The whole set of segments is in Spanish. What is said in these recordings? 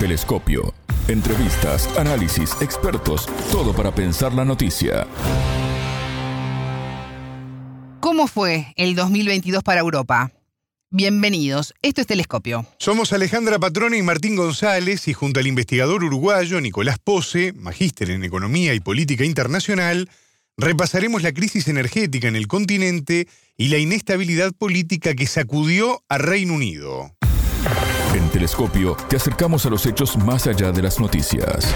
Telescopio. Entrevistas, análisis, expertos, todo para pensar la noticia. ¿Cómo fue el 2022 para Europa? Bienvenidos, esto es Telescopio. Somos Alejandra Patrona y Martín González y junto al investigador uruguayo Nicolás Pose, magíster en Economía y Política Internacional, repasaremos la crisis energética en el continente y la inestabilidad política que sacudió a Reino Unido. En Telescopio te acercamos a los hechos más allá de las noticias.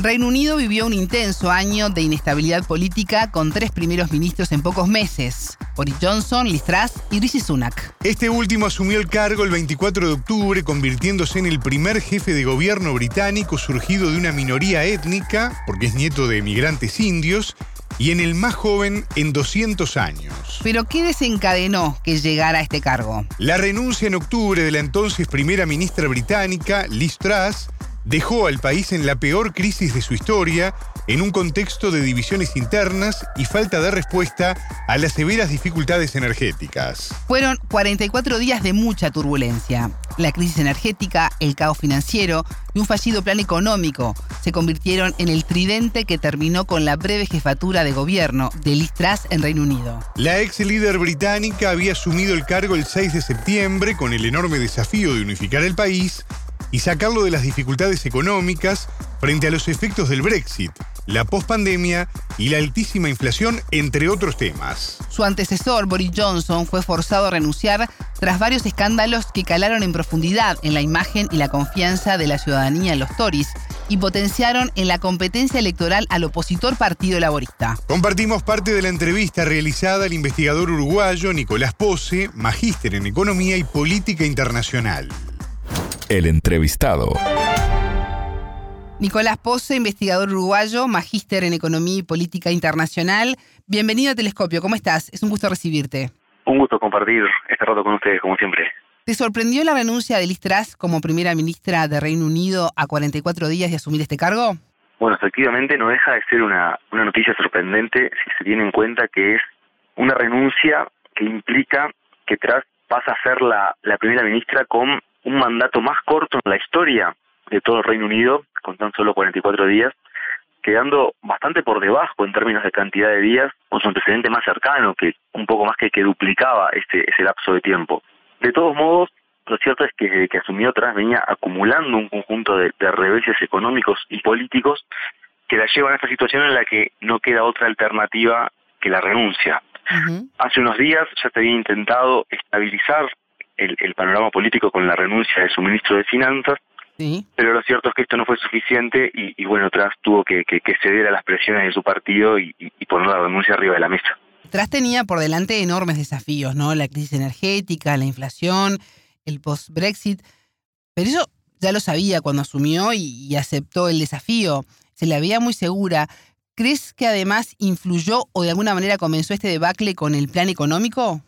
Reino Unido vivió un intenso año de inestabilidad política con tres primeros ministros en pocos meses. Boris Johnson, Liz Truss y Rishi Sunak. Este último asumió el cargo el 24 de octubre, convirtiéndose en el primer jefe de gobierno británico surgido de una minoría étnica, porque es nieto de emigrantes indios, y en el más joven en 200 años. Pero ¿qué desencadenó que llegara a este cargo? La renuncia en octubre de la entonces primera ministra británica, Liz Truss, dejó al país en la peor crisis de su historia, en un contexto de divisiones internas y falta de respuesta a las severas dificultades energéticas. Fueron 44 días de mucha turbulencia. La crisis energética, el caos financiero y un fallido plan económico se convirtieron en el tridente que terminó con la breve jefatura de gobierno de Liz Truss en Reino Unido. La ex líder británica había asumido el cargo el 6 de septiembre con el enorme desafío de unificar el país y sacarlo de las dificultades económicas frente a los efectos del Brexit, la pospandemia y la altísima inflación, entre otros temas. Su antecesor, Boris Johnson, fue forzado a renunciar tras varios escándalos que calaron en profundidad en la imagen y la confianza de la ciudadanía en los Tories y potenciaron en la competencia electoral al opositor Partido Laborista. Compartimos parte de la entrevista realizada al investigador uruguayo Nicolás Pose, magíster en Economía y Política Internacional. El entrevistado. Nicolás Pose, investigador uruguayo, magíster en Economía y Política Internacional. Bienvenido a Telescopio, ¿cómo estás? Es un gusto recibirte. Un gusto compartir este rato con ustedes, como siempre. ¿Te sorprendió la renuncia de Liz Truss como primera ministra de Reino Unido a 44 días de asumir este cargo? Bueno, efectivamente no deja de ser una, una noticia sorprendente si se tiene en cuenta que es una renuncia que implica que Truss pasa a ser la, la primera ministra con un mandato más corto en la historia de todo el Reino Unido, con tan solo 44 días, quedando bastante por debajo en términos de cantidad de días con su antecedente más cercano, que un poco más que, que duplicaba este, ese lapso de tiempo. De todos modos, lo cierto es que desde que asumió atrás venía acumulando un conjunto de, de reveses económicos y políticos que la llevan a esta situación en la que no queda otra alternativa que la renuncia. Hace unos días ya se había intentado estabilizar el, el, panorama político con la renuncia de su ministro de Finanzas, Sí. pero lo cierto es que esto no fue suficiente y, y bueno, Tras tuvo que, que, que, ceder a las presiones de su partido y, y, y poner la renuncia arriba de la mesa. Tras tenía por delante enormes desafíos, ¿no? La crisis energética, la inflación, el post-Brexit, pero eso ya lo sabía cuando asumió y, y aceptó el desafío. Se la veía muy segura. ¿Crees que además influyó o de alguna manera comenzó este debacle con el plan económico?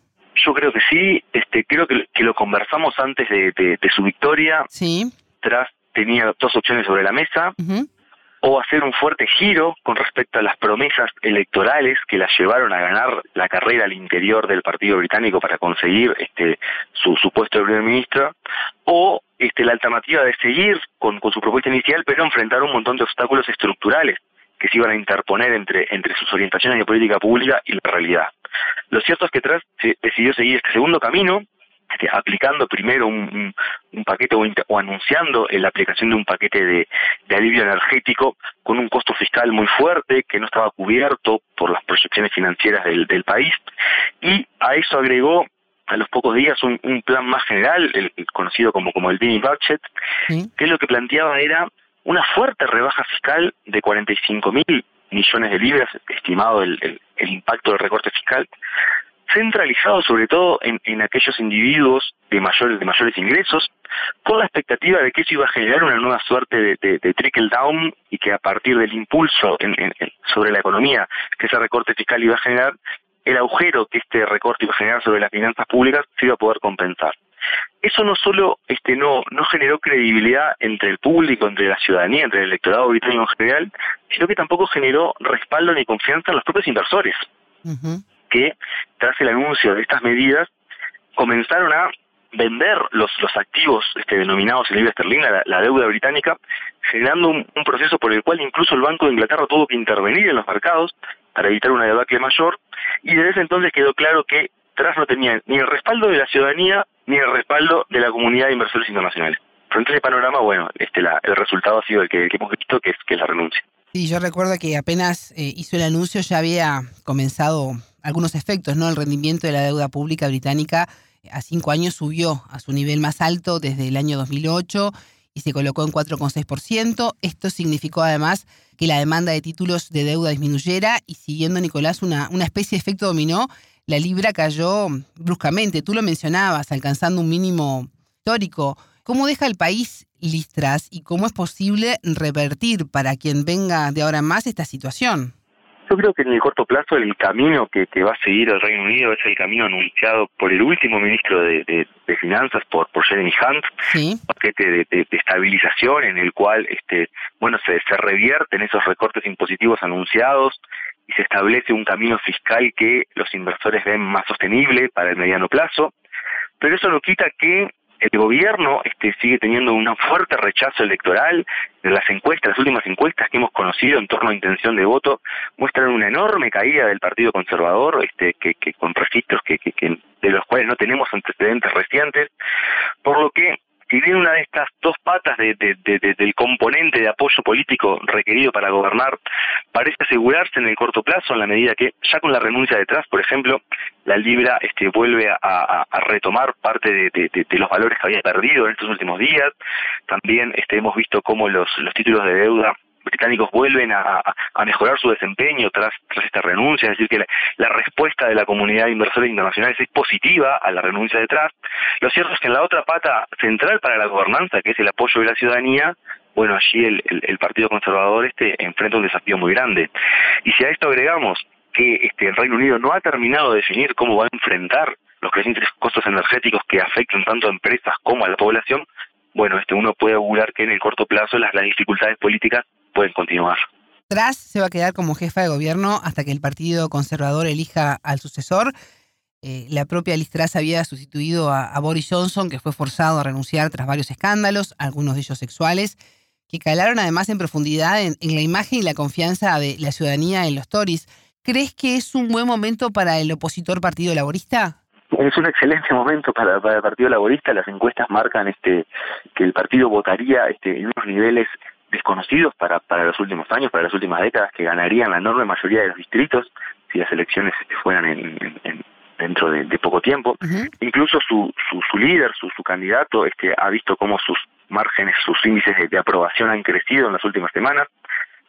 Yo creo que sí, este, creo que, que lo conversamos antes de, de, de su victoria. Sí. Tras tenía dos opciones sobre la mesa, uh -huh. o hacer un fuerte giro con respecto a las promesas electorales que la llevaron a ganar la carrera al interior del Partido Británico para conseguir este su, su puesto de primer ministro, o este la alternativa de seguir con, con su propuesta inicial, pero enfrentar un montón de obstáculos estructurales que se iban a interponer entre, entre sus orientaciones de política pública y la realidad. Lo cierto es que Truss decidió seguir este segundo camino, este, aplicando primero un, un, paquete o, o, anunciando la aplicación de un paquete de, de, alivio energético con un costo fiscal muy fuerte que no estaba cubierto por las proyecciones financieras del, del país y a eso agregó a los pocos días un, un plan más general, el, el, conocido como, como el mini budget, ¿Sí? que lo que planteaba era una fuerte rebaja fiscal de 45 mil millones de libras, estimado el, impacto del recorte fiscal, centralizado sobre todo en, aquellos individuos de mayores, de mayores ingresos, con la expectativa de que eso iba a generar una nueva suerte de trickle down y que a partir del impulso en, en, sobre la economía que ese recorte fiscal iba a generar, el agujero que este recorte iba a generar sobre las finanzas públicas se iba a poder compensar. Eso no solo este no no generó credibilidad entre el público, entre la ciudadanía, entre el electorado británico en general, sino que tampoco generó respaldo ni confianza en los propios inversores. Uh -huh que tras el anuncio de estas medidas comenzaron a vender los, los activos este, denominados en libra esterlina, la, deuda británica, generando un, proceso por el cual incluso el Banco de Inglaterra tuvo que intervenir en los mercados para evitar una debacle mayor, y desde ese entonces quedó claro que Tras no tenía ni el respaldo de la ciudadanía ni el respaldo de la comunidad de inversores internacionales. Frente a ese panorama, bueno, este, la, el resultado ha sido el que, hemos visto, que es, que es la renuncia. Sí, yo recuerdo que apenas eh, hizo el anuncio ya había comenzado algunos efectos, ¿no? El rendimiento de la deuda pública británica a cinco años subió a su nivel más alto desde el año 2008 y se colocó en 4,6%. Esto significó además que la demanda de títulos de deuda disminuyera y siguiendo, Nicolás, una, una especie de efecto dominó, la libra cayó bruscamente. Tú lo mencionabas, alcanzando un mínimo histórico. ¿Cómo deja el país Listras y cómo es posible revertir para quien venga de ahora más esta situación? Yo creo que en el corto plazo el camino que, va a seguir el Reino Unido es el camino anunciado por el último ministro de, Finanzas, por, por Jeremy Hunt, un paquete de, estabilización en el cual este bueno se, se revierten esos recortes impositivos anunciados y se establece un camino fiscal que los inversores ven más sostenible para el mediano plazo. Pero eso no quita que el gobierno este, sigue teniendo un fuerte rechazo electoral. Las encuestas, las últimas encuestas que hemos conocido en torno a intención de voto muestran una enorme caída del Partido Conservador, este, que, que con registros que, que, que de los cuales no tenemos antecedentes recientes, por lo que si bien una de estas dos patas de, del componente de apoyo político requerido para gobernar parece asegurarse en el corto plazo, en la medida que ya con la renuncia detrás, por ejemplo, la libra este, vuelve a, retomar parte de, los valores que había perdido en estos últimos días. También este, hemos visto cómo los, los títulos de deuda británicos vuelven a, mejorar su desempeño tras, tras esta renuncia, es decir, que la, respuesta de la comunidad de inversores internacionales es positiva a la renuncia de Trump. Lo cierto es que en la otra pata central para la gobernanza, que es el apoyo de la ciudadanía, bueno, allí el, el, Partido Conservador este enfrenta un desafío muy grande. Y si a esto agregamos que este, el Reino Unido no ha terminado de definir cómo va a enfrentar los crecientes costos energéticos que afectan tanto a empresas como a la población, bueno, este uno puede augurar que en el corto plazo las, las dificultades políticas pueden continuar. Tras se va a quedar como jefa de gobierno hasta que el Partido Conservador elija al sucesor. Eh, la propia Liz Truss había sustituido a, Boris Johnson, que fue forzado a renunciar tras varios escándalos, algunos de ellos sexuales, que calaron además en profundidad en, la imagen y la confianza de la ciudadanía en los Tories. ¿Crees que es un buen momento para el opositor Partido Laborista? Es un excelente momento para, el Partido Laborista. Las encuestas marcan este que el partido votaría este, en unos niveles desconocidos para, para los últimos años, para las últimas décadas, que ganarían la enorme mayoría de los distritos si las elecciones este, fueran en, dentro de, poco tiempo. Incluso su, su, su líder, su, su candidato, este, ha visto cómo sus márgenes, sus índices de, aprobación han crecido en las últimas semanas,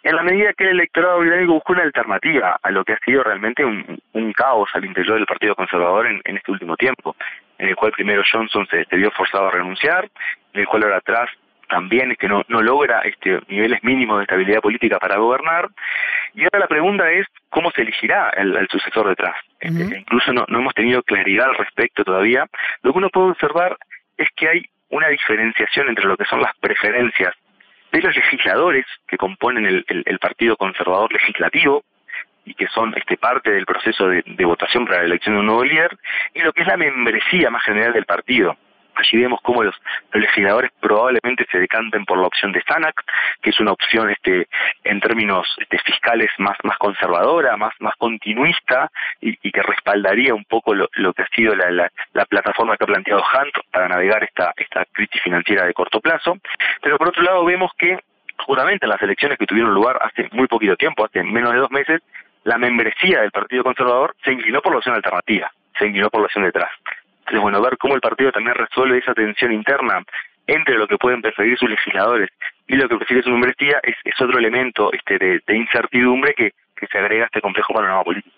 en la medida que el electorado británico buscó una alternativa a lo que ha sido realmente un, un caos al interior del Partido Conservador en, en, este último tiempo, en el cual primero Johnson se, se vio forzado a renunciar, en el cual ahora atrás también que no, no logra este, niveles mínimos de estabilidad política para gobernar. Y ahora la pregunta es cómo se elegirá el, sucesor detrás. Este, incluso no, no hemos tenido claridad al respecto todavía. Lo que uno puede observar es que hay una diferenciación entre lo que son las preferencias de los legisladores que componen el, el, Partido Conservador Legislativo y que son este parte del proceso de, de votación para la elección de un nuevo líder, y lo que es la membresía más general del partido. Allí vemos cómo los, legisladores probablemente se decanten por la opción de Sanac, que es una opción este, en términos este, fiscales más, conservadora, más, continuista y, que respaldaría un poco lo, que ha sido la, la, plataforma que ha planteado Hunt para navegar esta, esta crisis financiera de corto plazo. Pero por otro lado vemos que justamente en las elecciones que tuvieron lugar hace muy poquito tiempo, hace menos de dos meses, la membresía del Partido Conservador se inclinó por la opción alternativa, se inclinó por la opción detrás. Entonces, bueno, ver cómo el partido también resuelve esa tensión interna entre lo que pueden perseguir sus legisladores y lo que persigue su membresía es, es otro elemento este, de, incertidumbre que, que, se agrega a este complejo panorama político.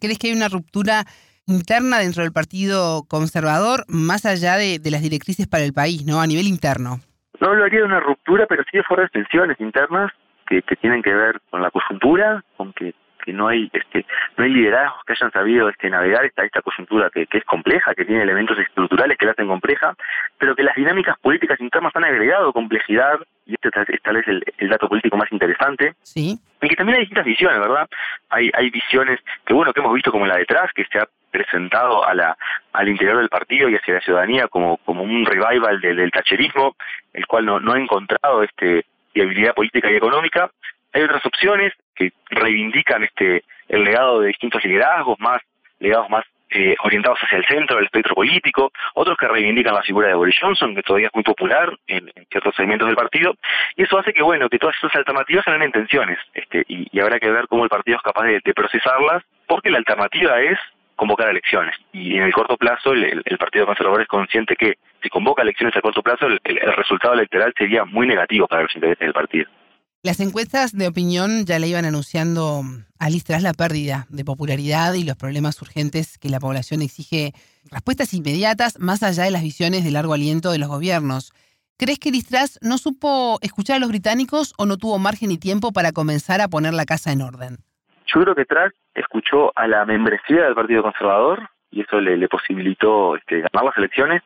¿Crees que hay una ruptura interna dentro del Partido Conservador más allá de, las directrices para el país, no a nivel interno? No hablaría de una ruptura, pero sí de fuertes tensiones internas que, que tienen que ver con la coyuntura, con que que no hay este no hay liderazgos que hayan sabido este navegar esta esta coyuntura que, que es compleja, que tiene elementos estructurales que la hacen compleja, pero que las dinámicas políticas internas han agregado complejidad y este es tal vez el, el, dato político más interesante. Sí. Y que también hay distintas visiones, ¿verdad? Hay hay visiones que bueno que hemos visto como la detrás que se ha presentado a la al interior del partido y hacia la ciudadanía como como un revival del, del tacherismo, el cual no no ha encontrado este viabilidad política y económica. Hay otras opciones que reivindican este el legado de distintos liderazgos, más legados más eh, orientados hacia el centro del espectro político, otros que reivindican la figura de Boris Johnson, que todavía es muy popular en, ciertos segmentos del partido, y eso hace que, bueno, que todas esas alternativas generen tensiones, este, y, habrá que ver cómo el partido es capaz de, procesarlas, porque la alternativa es convocar elecciones, y en el corto plazo el, Partido Conservador es consciente que si convoca elecciones a corto plazo, el, el resultado electoral sería muy negativo para los intereses del partido. Las encuestas de opinión ya le iban anunciando a Liz la pérdida de popularidad y los problemas urgentes que la población exige respuestas inmediatas más allá de las visiones de largo aliento de los gobiernos. ¿Crees que Liz no supo escuchar a los británicos o no tuvo margen ni tiempo para comenzar a poner la casa en orden? Yo creo que Truss escuchó a la membresía del Partido Conservador y eso le, posibilitó este, ganar las elecciones,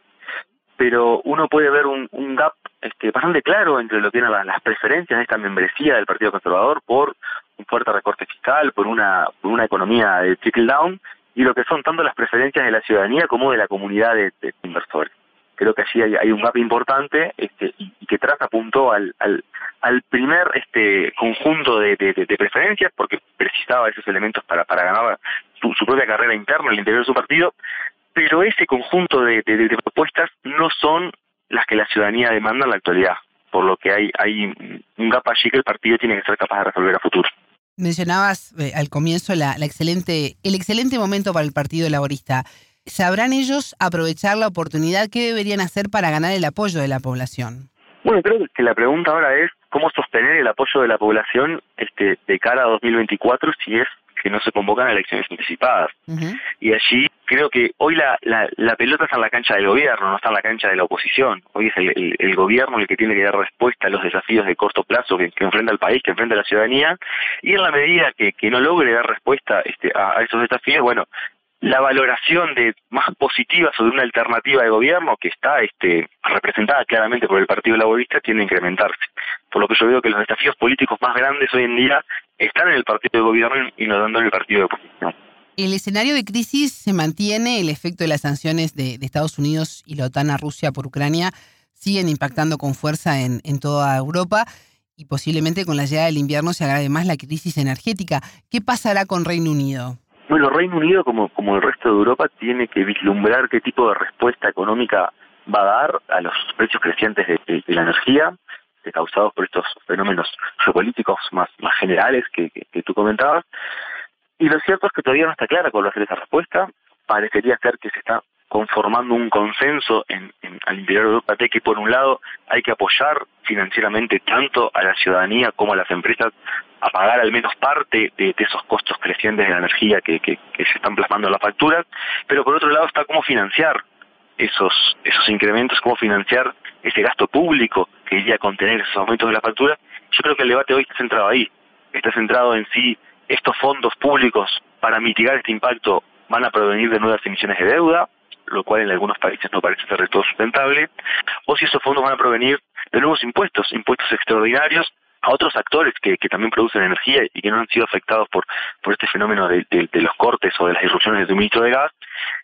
pero uno puede ver un, gap este, bastante claro entre lo que eran las preferencias de esta membresía del Partido Conservador por un fuerte recorte fiscal, por una, por una economía de trickle down, y lo que son tanto las preferencias de la ciudadanía como de la comunidad de, inversores. Creo que allí hay, un gap importante este, y, que traza apuntó al, al, primer este conjunto de, preferencias, porque precisaba esos elementos para, para ganar su, su propia carrera interna al interior de su partido, pero ese conjunto de, propuestas no son las que la ciudadanía demanda en la actualidad, por lo que hay, hay un gap allí que el partido tiene que ser capaz de resolver a futuro. Mencionabas eh, al comienzo la, excelente, el excelente momento para el Partido Laborista. ¿Sabrán ellos aprovechar la oportunidad? ¿Qué deberían hacer para ganar el apoyo de la población? Bueno, creo que la pregunta ahora es cómo sostener el apoyo de la población este, de cara a 2024 si es que no se convocan a elecciones anticipadas. Y allí creo que hoy la, la, pelota está en la cancha del gobierno, no está en la cancha de la oposición. Hoy es el, el, gobierno el que tiene que dar respuesta a los desafíos de corto plazo que, enfrenta el país, que enfrenta la ciudadanía, y en la medida que, que no logre dar respuesta este, a, esos desafíos, bueno, la valoración de más positiva sobre una alternativa de gobierno que está este, representada claramente por el Partido Laborista tiene que incrementarse. Por lo que yo veo que los desafíos políticos más grandes hoy en día están en el partido de gobierno y no dando en el partido de oposición. El escenario de crisis se mantiene, el efecto de las sanciones de, Estados Unidos y la OTAN a Rusia por Ucrania siguen impactando con fuerza en, en toda Europa y posiblemente con la llegada del invierno se agrave más la crisis energética. ¿Qué pasará con Reino Unido? Bueno, Reino Unido, como, como el resto de Europa, tiene que vislumbrar qué tipo de respuesta económica va a dar a los precios crecientes de, la energía, causados por estos fenómenos geopolíticos más, más generales que, que, tú comentabas. Y lo cierto es que todavía no está clara cuál va a ser esa respuesta. Parecería ser que se está conformando un consenso en, al interior de Europa de que por un lado hay que apoyar financieramente tanto a la ciudadanía como a las empresas a pagar al menos parte de, esos costos crecientes de la energía que, se están plasmando en las facturas, pero por otro lado está cómo financiar esos, esos incrementos, cómo financiar ese gasto público que iría a contener esos aumentos de la factura. Yo creo que el debate hoy está centrado ahí, está centrado en si estos fondos públicos para mitigar este impacto van a provenir de nuevas emisiones de deuda, lo cual en algunos países no parece ser de todo sustentable, o si esos fondos van a provenir de nuevos impuestos, impuestos extraordinarios a otros actores que, que también producen energía y que no han sido afectados por, por este fenómeno de, de, los cortes o de las disrupciones de suministro de gas,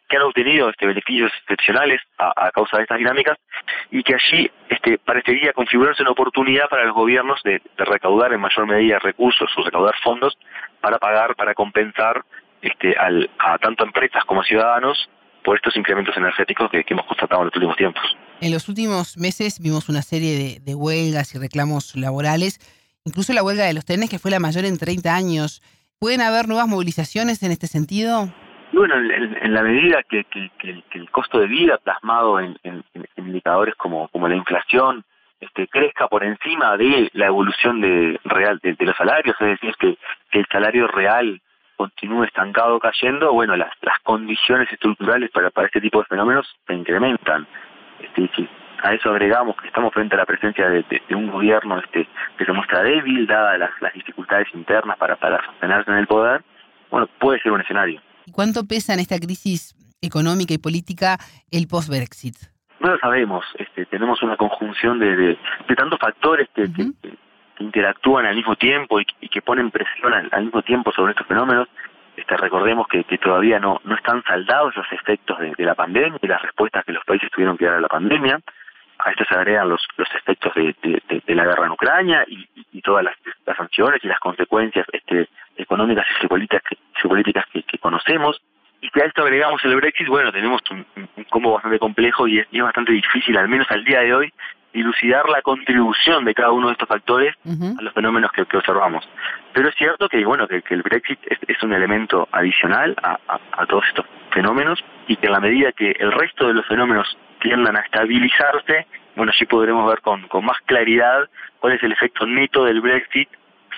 que han obtenido este, beneficios excepcionales a, causa de estas dinámicas y que allí este, parecería configurarse una oportunidad para los gobiernos de, recaudar en mayor medida recursos o recaudar fondos para pagar, para compensar este, al, a tanto empresas como a ciudadanos por estos incrementos energéticos que, hemos constatado en los últimos tiempos. En los últimos meses vimos una serie de, huelgas y reclamos laborales, incluso la huelga de los trenes, que fue la mayor en 30 años. ¿Pueden haber nuevas movilizaciones en este sentido? Bueno, en, la medida que, el costo de vida plasmado en, indicadores como, la inflación este, crezca por encima de la evolución de real de, los salarios, es decir, que, que el salario real continúe estancado cayendo, bueno, las, las condiciones estructurales para, para este tipo de fenómenos se incrementan. Es decir, A eso agregamos que estamos frente a la presencia de, un gobierno este, que se muestra débil, dadas las, dificultades internas para, para sostenerse en el poder. Bueno, puede ser un escenario. ¿Y cuánto pesa en esta crisis económica y política el post-Brexit? No lo sabemos. Este, tenemos una conjunción de, de, tantos factores que, interactúan al mismo tiempo y, que ponen presión al, mismo tiempo sobre estos fenómenos. Este, recordemos que, todavía no, no están saldados los efectos de, la pandemia y las respuestas que los países tuvieron que dar a la pandemia. A esto se agregan los, los efectos de, la guerra en Ucrania y, todas las, sanciones y las consecuencias este, económicas y geopolíticas, geopolíticas que, que conocemos. Y si a esto agregamos el Brexit, bueno, tenemos un, combo bastante complejo y es, bastante difícil, al menos al día de hoy, dilucidar la contribución de cada uno de estos factores a los fenómenos que, observamos. Pero es cierto que, bueno, que, el Brexit es, un elemento adicional a, todos estos fenómenos y que en la medida que el resto de los fenómenos tiendan a estabilizarse, bueno, sí podremos ver con, con más claridad cuál es el efecto neto del Brexit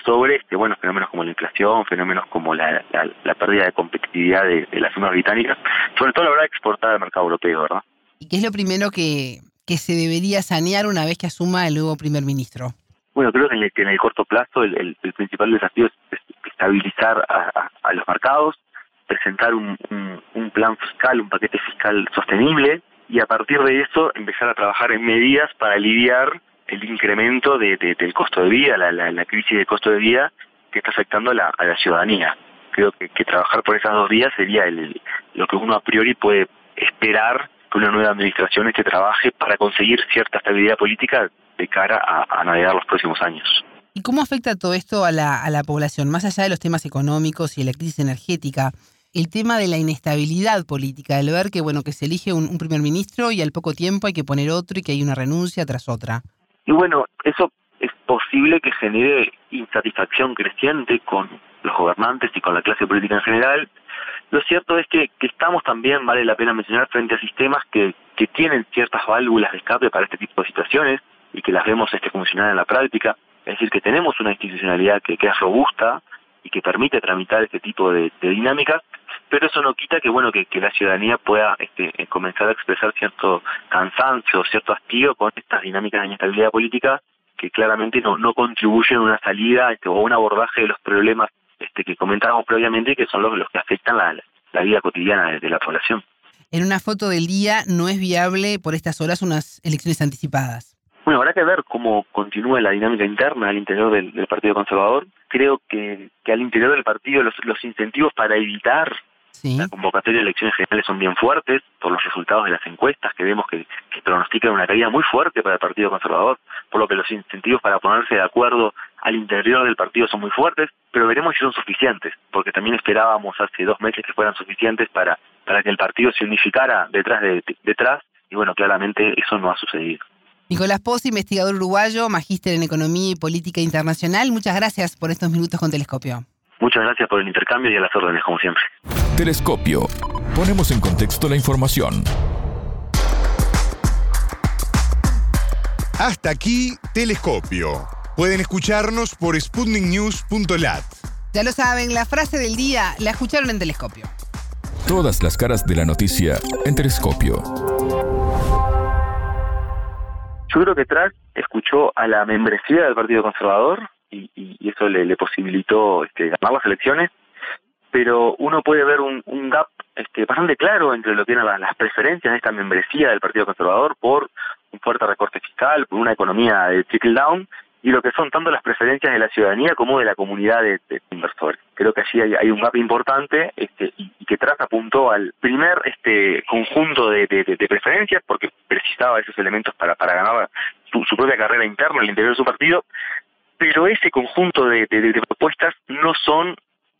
sobre este, bueno, fenómenos como la inflación, fenómenos como la, la, pérdida de competitividad de, las firmas británicas, sobre todo la hora de exportar al mercado europeo, ¿verdad? ¿Y qué es lo primero que, que se debería sanear una vez que asuma el nuevo primer ministro? Bueno, creo que en el, corto plazo el, el, principal desafío es, estabilizar a, los mercados, presentar un, un, plan fiscal, un paquete fiscal sostenible y a partir de eso empezar a trabajar en medidas para aliviar el incremento de, del costo de vida, la, la, crisis de costo de vida que está afectando a la, a la ciudadanía. Creo que, que, trabajar por esas dos vías sería el, lo que uno a priori puede esperar que una nueva administración este trabaje para conseguir cierta estabilidad política de cara a, a navegar los próximos años. ¿Y cómo afecta todo esto a la, a la población? Más allá de los temas económicos y de la crisis energética, el tema de la inestabilidad política, el ver que bueno que se elige un, un primer ministro y al poco tiempo hay que poner otro y que hay una renuncia tras otra. Y bueno, eso es posible que genere insatisfacción creciente con los gobernantes y con la clase política en general. Lo cierto es que, que estamos también, vale la pena mencionar, frente a sistemas que, que tienen ciertas válvulas de escape para este tipo de situaciones y que las vemos este, funcionar en la práctica. Es decir, que tenemos una institucionalidad que, que es robusta y que permite tramitar este tipo de, dinámicas pero eso no quita que bueno que, la ciudadanía pueda este, eh, comenzar a expresar cierto cansancio, cierto hastío con estas dinámicas de inestabilidad política que claramente no, no contribuyen a una salida este, o un abordaje de los problemas este, que comentábamos previamente que son los, los que afectan la, la vida cotidiana de, la población. En una foto del día no es viable por estas horas unas elecciones anticipadas. Bueno, habrá que ver cómo continúa la dinámica interna al interior del, Partido Conservador. Creo que, que al interior del partido los, los incentivos para evitar la convocatoria de elecciones generales son bien fuertes por los resultados de las encuestas que vemos que, pronostican una caída muy fuerte para el Partido Conservador, por lo que los incentivos para ponerse de acuerdo al interior del partido son muy fuertes, pero veremos si son suficientes, porque también esperábamos hace dos meses que fueran suficientes para, para que el partido se unificara detrás de, detrás, y bueno, claramente eso no ha sucedido. Nicolás Poz, investigador uruguayo, magíster en Economía y Política Internacional, muchas gracias por estos minutos con Telescopio. Muchas gracias por el intercambio y a las órdenes, como siempre. Telescopio. Ponemos en contexto la información. Hasta aquí, Telescopio. Pueden escucharnos por sputniknews.lat. Ya lo saben, la frase del día la escucharon en Telescopio. Todas las caras de la noticia en Telescopio. Yo creo que Track escuchó a la membresía del Partido Conservador y, y, eso le, le posibilitó este, ganar las elecciones, pero uno puede ver un, gap este, bastante claro entre lo que eran las, preferencias de esta membresía del Partido Conservador por un fuerte recorte fiscal, por una economía de trickle down, y lo que son tanto las preferencias de la ciudadanía como de la comunidad de, inversores. Creo que allí hay, un gap importante este, y, que tras apuntó al primer este conjunto de, preferencias, porque precisaba esos elementos para, ganar su, su propia carrera interna al interior de su partido, pero ese conjunto de, propuestas no son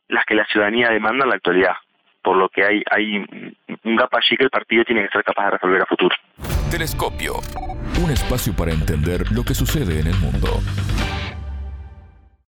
las que la ciudadanía demanda en la actualidad, por lo que hay, hay un gap allí que el partido tiene que ser capaz de resolver a futuro. Telescopio, un espacio para entender lo que sucede en el mundo.